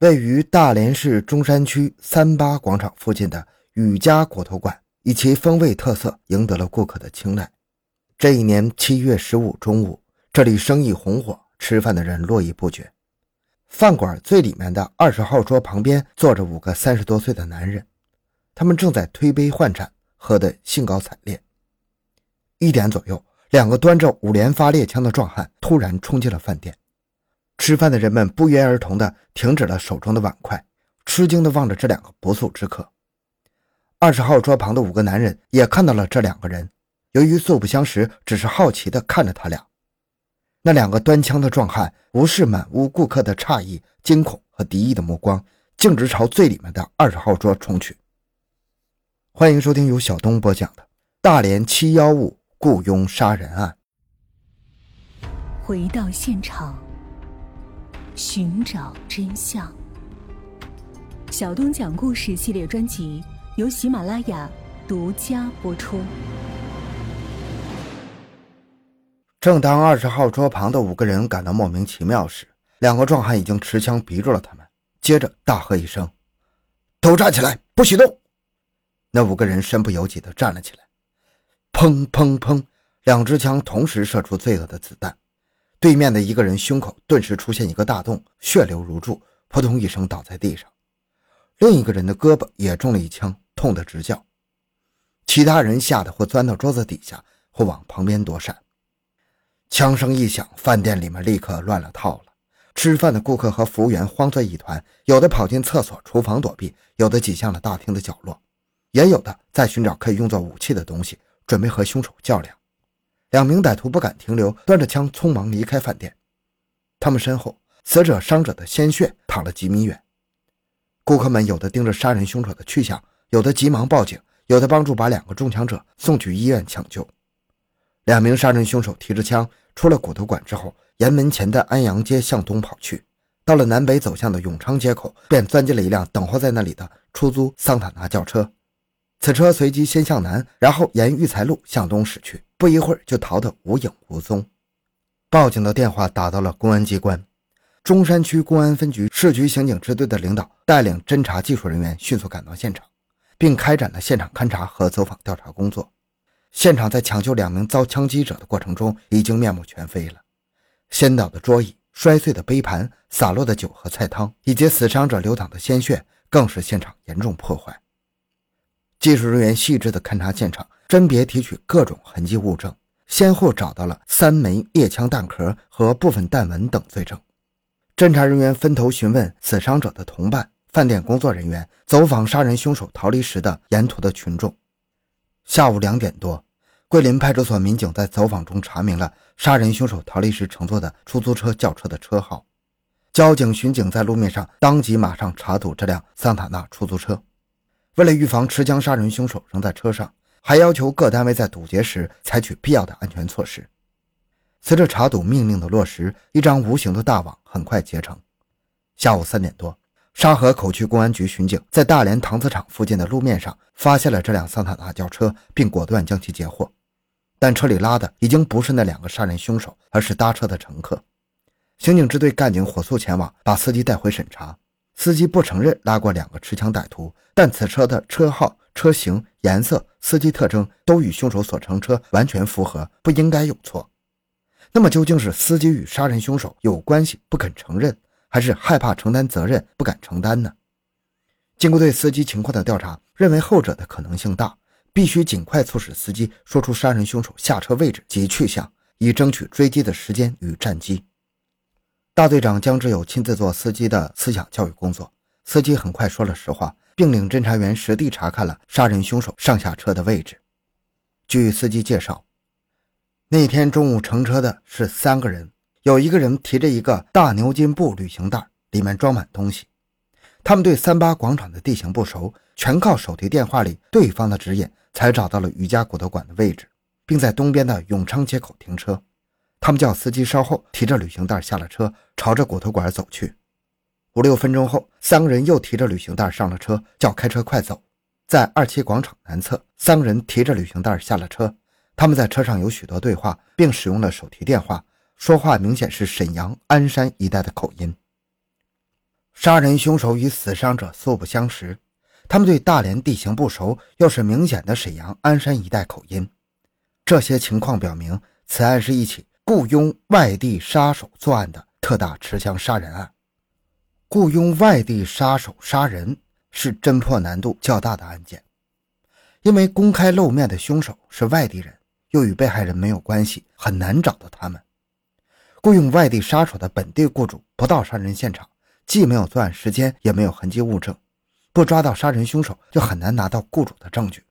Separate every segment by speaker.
Speaker 1: 位于大连市中山区三八广场附近的雨家骨头馆，以其风味特色赢得了顾客的青睐。这一年七月十五中午，这里生意红火，吃饭的人络绎不绝。饭馆最里面的二十号桌旁边坐着五个三十多岁的男人，他们正在推杯换盏，喝得兴高采烈。一点左右，两个端着五连发猎枪的壮汉突然冲进了饭店。吃饭的人们不约而同地停止了手中的碗筷，吃惊地望着这两个不速之客。二十号桌旁的五个男人也看到了这两个人，由于素不相识，只是好奇地看着他俩。那两个端枪的壮汉无视满屋顾客的诧异、惊恐和敌意的目光，径直朝最里面的二十号桌冲去。欢迎收听由小东播讲的《大连七幺五雇佣杀人案》。
Speaker 2: 回到现场。寻找真相。小东讲故事系列专辑由喜马拉雅独家播出。
Speaker 1: 正当二十号桌旁的五个人感到莫名其妙时，两个壮汉已经持枪逼住了他们，接着大喝一声：“都站起来，不许动！”那五个人身不由己地站了起来。砰砰砰，两支枪同时射出罪恶的子弹。对面的一个人胸口顿时出现一个大洞，血流如注，扑通一声倒在地上。另一个人的胳膊也中了一枪，痛得直叫。其他人吓得或钻到桌子底下，或往旁边躲闪。枪声一响，饭店里面立刻乱了套了。吃饭的顾客和服务员慌作一团，有的跑进厕所、厨房躲避，有的挤向了大厅的角落，也有的在寻找可以用作武器的东西，准备和凶手较量。两名歹徒不敢停留，端着枪匆忙离开饭店。他们身后，死者伤者的鲜血淌了几米远。顾客们有的盯着杀人凶手的去向，有的急忙报警，有的帮助把两个中枪者送去医院抢救。两名杀人凶手提着枪出了骨头馆之后，沿门前的安阳街向东跑去，到了南北走向的永昌街口，便钻进了一辆等候在那里的出租桑塔纳轿车。此车随即先向南，然后沿育才路向东驶去。不一会儿就逃得无影无踪，报警的电话打到了公安机关，中山区公安分局市局刑警支队的领导带领侦查技术人员迅速赶到现场，并开展了现场勘查和走访调查工作。现场在抢救两名遭枪击者的过程中已经面目全非了，掀倒的桌椅、摔碎的杯盘、洒落的酒和菜汤，以及死伤者流淌的鲜血，更是现场严重破坏。技术人员细致地勘察现场。甄别提取各种痕迹物证，先后找到了三枚猎枪弹壳和部分弹纹等罪证。侦查人员分头询问死伤者的同伴、饭店工作人员、走访杀人凶手逃离时的沿途的群众。下午两点多，桂林派出所民警在走访中查明了杀人凶手逃离时乘坐的出租车轿车的车号。交警巡警在路面上当即马上查堵这辆桑塔纳出租车。为了预防持枪杀人凶手仍在车上。还要求各单位在堵截时采取必要的安全措施。随着查堵命令的落实，一张无形的大网很快结成。下午三点多，沙河口区公安局巡警在大连搪瓷厂附近的路面上发现了这辆桑塔纳轿车，并果断将其截获。但车里拉的已经不是那两个杀人凶手，而是搭车的乘客。刑警支队干警火速前往，把司机带回审查。司机不承认拉过两个持枪歹徒，但此车的车号。车型、颜色、司机特征都与凶手所乘车完全符合，不应该有错。那么，究竟是司机与杀人凶手有关系不肯承认，还是害怕承担责任不敢承担呢？经过对司机情况的调查，认为后者的可能性大，必须尽快促使司机说出杀人凶手下车位置及去向，以争取追击的时间与战机。大队长江志友亲自做司机的思想教育工作，司机很快说了实话。并领侦查员实地查看了杀人凶手上下车的位置。据司机介绍，那天中午乘车的是三个人，有一个人提着一个大牛津布旅行袋，里面装满东西。他们对三八广场的地形不熟，全靠手提电话里对方的指引才找到了瑜伽骨头馆的位置，并在东边的永昌街口停车。他们叫司机稍后提着旅行袋下了车，朝着骨头馆走去。五六分钟后，三个人又提着旅行袋上了车，叫开车快走。在二七广场南侧，三个人提着旅行袋下了车。他们在车上有许多对话，并使用了手提电话，说话明显是沈阳、鞍山一带的口音。杀人凶手与死伤者素不相识，他们对大连地形不熟，又是明显的沈阳鞍山一带口音。这些情况表明，此案是一起雇佣外地杀手作案的特大持枪杀人案。雇佣外地杀手杀人是侦破难度较大的案件，因为公开露面的凶手是外地人，又与被害人没有关系，很难找到他们。雇佣外地杀手的本地雇主不到杀人现场，既没有作案时间，也没有痕迹物证，不抓到杀人凶手，就很难拿到雇主的证据。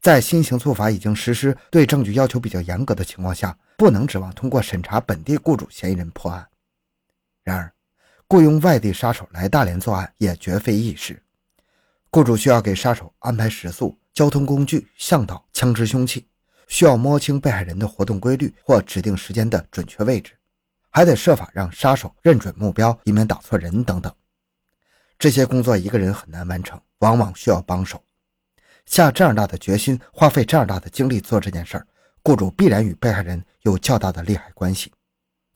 Speaker 1: 在新型诉法已经实施、对证据要求比较严格的情况下，不能指望通过审查本地雇主嫌疑人破案。然而，雇佣外地杀手来大连作案也绝非易事。雇主需要给杀手安排食宿、交通工具、向导、枪支、凶器，需要摸清被害人的活动规律或指定时间的准确位置，还得设法让杀手认准目标，以免打错人等等。这些工作一个人很难完成，往往需要帮手。下这样大的决心，花费这样大的精力做这件事儿，雇主必然与被害人有较大的利害关系。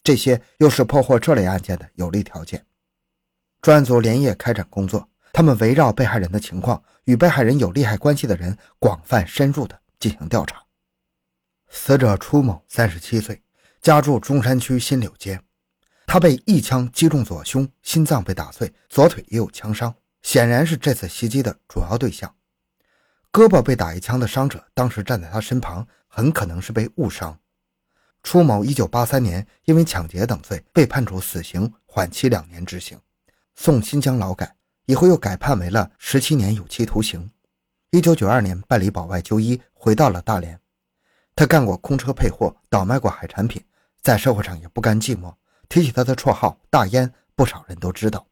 Speaker 1: 这些又是破获这类案件的有利条件。专案组连夜开展工作，他们围绕被害人的情况，与被害人有利害关系的人广泛深入的进行调查。死者初某，三十七岁，家住中山区新柳街。他被一枪击中左胸，心脏被打碎，左腿也有枪伤，显然是这次袭击的主要对象。胳膊被打一枪的伤者当时站在他身旁，很可能是被误伤。初某，一九八三年因为抢劫等罪被判处死刑，缓期两年执行，送新疆劳改，以后又改判为了十七年有期徒刑。一九九二年办理保外就医，回到了大连。他干过空车配货，倒卖过海产品，在社会上也不甘寂寞。提起他的绰号“大烟”，不少人都知道。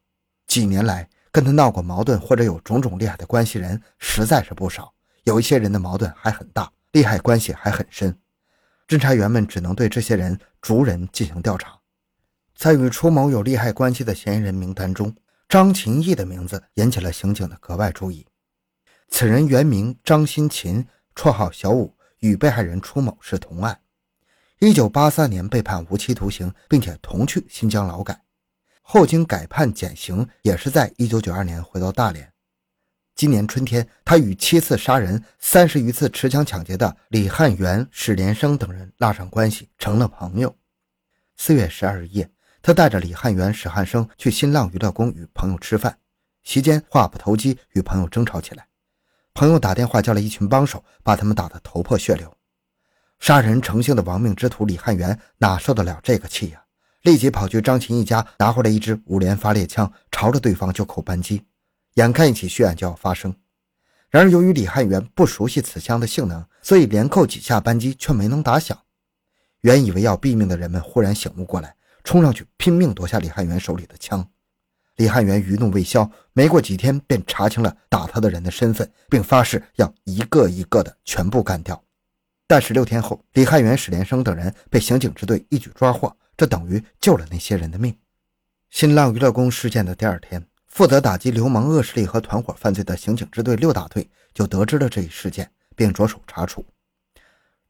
Speaker 1: 几年来跟他闹过矛盾或者有种种利害的关系人实在是不少，有一些人的矛盾还很大，利害关系还很深。侦查员们只能对这些人逐人进行调查，在与初某有利害关系的嫌疑人名单中，张琴义的名字引起了刑警的格外注意。此人原名张新琴，绰号小五，与被害人初某是同案。一九八三年被判无期徒刑，并且同去新疆劳改，后经改判减刑，也是在一九九二年回到大连。今年春天，他与七次杀人、三十余次持枪抢劫的李汉元、史连生等人拉上关系，成了朋友。四月十二日夜，他带着李汉元、史汉生去新浪娱乐宫与朋友吃饭，席间话不投机，与朋友争吵起来。朋友打电话叫了一群帮手，把他们打得头破血流。杀人成性的亡命之徒李汉元哪受得了这个气呀？立即跑去张琴一家拿回来一支五连发猎枪，朝着对方就扣扳机。眼看一起血案就要发生，然而由于李汉元不熟悉此枪的性能，所以连扣几下扳机却没能打响。原以为要毙命的人们忽然醒悟过来，冲上去拼命夺下李汉元手里的枪。李汉元余怒未消，没过几天便查清了打他的人的身份，并发誓要一个一个的全部干掉。但是六天后，李汉元、史连生等人被刑警支队一举抓获，这等于救了那些人的命。新浪娱乐宫事件的第二天。负责打击流氓恶势力和团伙犯罪的刑警支队六大队就得知了这一事件，并着手查处。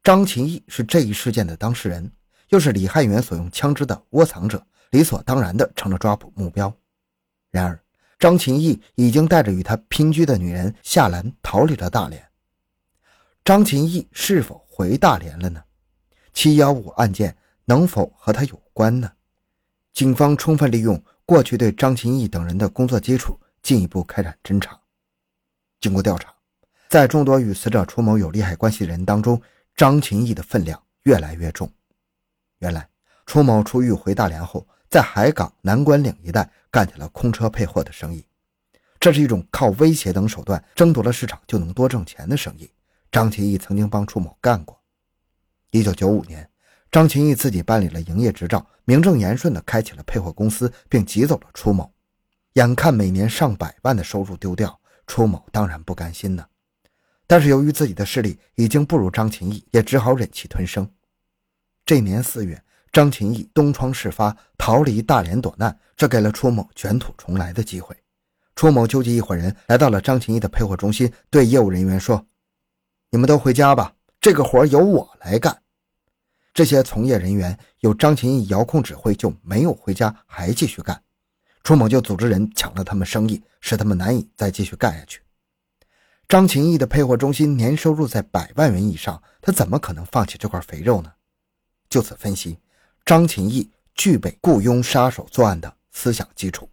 Speaker 1: 张琴义是这一事件的当事人，又是李汉元所用枪支的窝藏者，理所当然的成了抓捕目标。然而，张琴义已经带着与他姘居的女人夏兰逃离了大连。张琴义是否回大连了呢？七幺五案件能否和他有关呢？警方充分利用。过去对张琴义等人的工作基础进一步开展侦查。经过调查，在众多与死者楚某有利害关系的人当中，张琴义的分量越来越重。原来，楚某出狱回大连后，在海港南关岭一带干起了空车配货的生意，这是一种靠威胁等手段争夺了市场就能多挣钱的生意。张琴义曾经帮楚某干过。一九九五年。张琴义自己办理了营业执照，名正言顺地开启了配货公司，并挤走了初某。眼看每年上百万的收入丢掉，初某当然不甘心呢。但是由于自己的势力已经不如张琴义，也只好忍气吞声。这年四月，张琴义东窗事发，逃离大连躲难，这给了初某卷土重来的机会。初某纠集一伙人来到了张琴义的配货中心，对业务人员说：“你们都回家吧，这个活由我来干。”这些从业人员有张琴义遥控指挥，就没有回家，还继续干。楚某就组织人抢了他们生意，使他们难以再继续干下去。张琴义的配货中心年收入在百万元以上，他怎么可能放弃这块肥肉呢？就此分析，张琴义具备雇佣杀手作案的思想基础。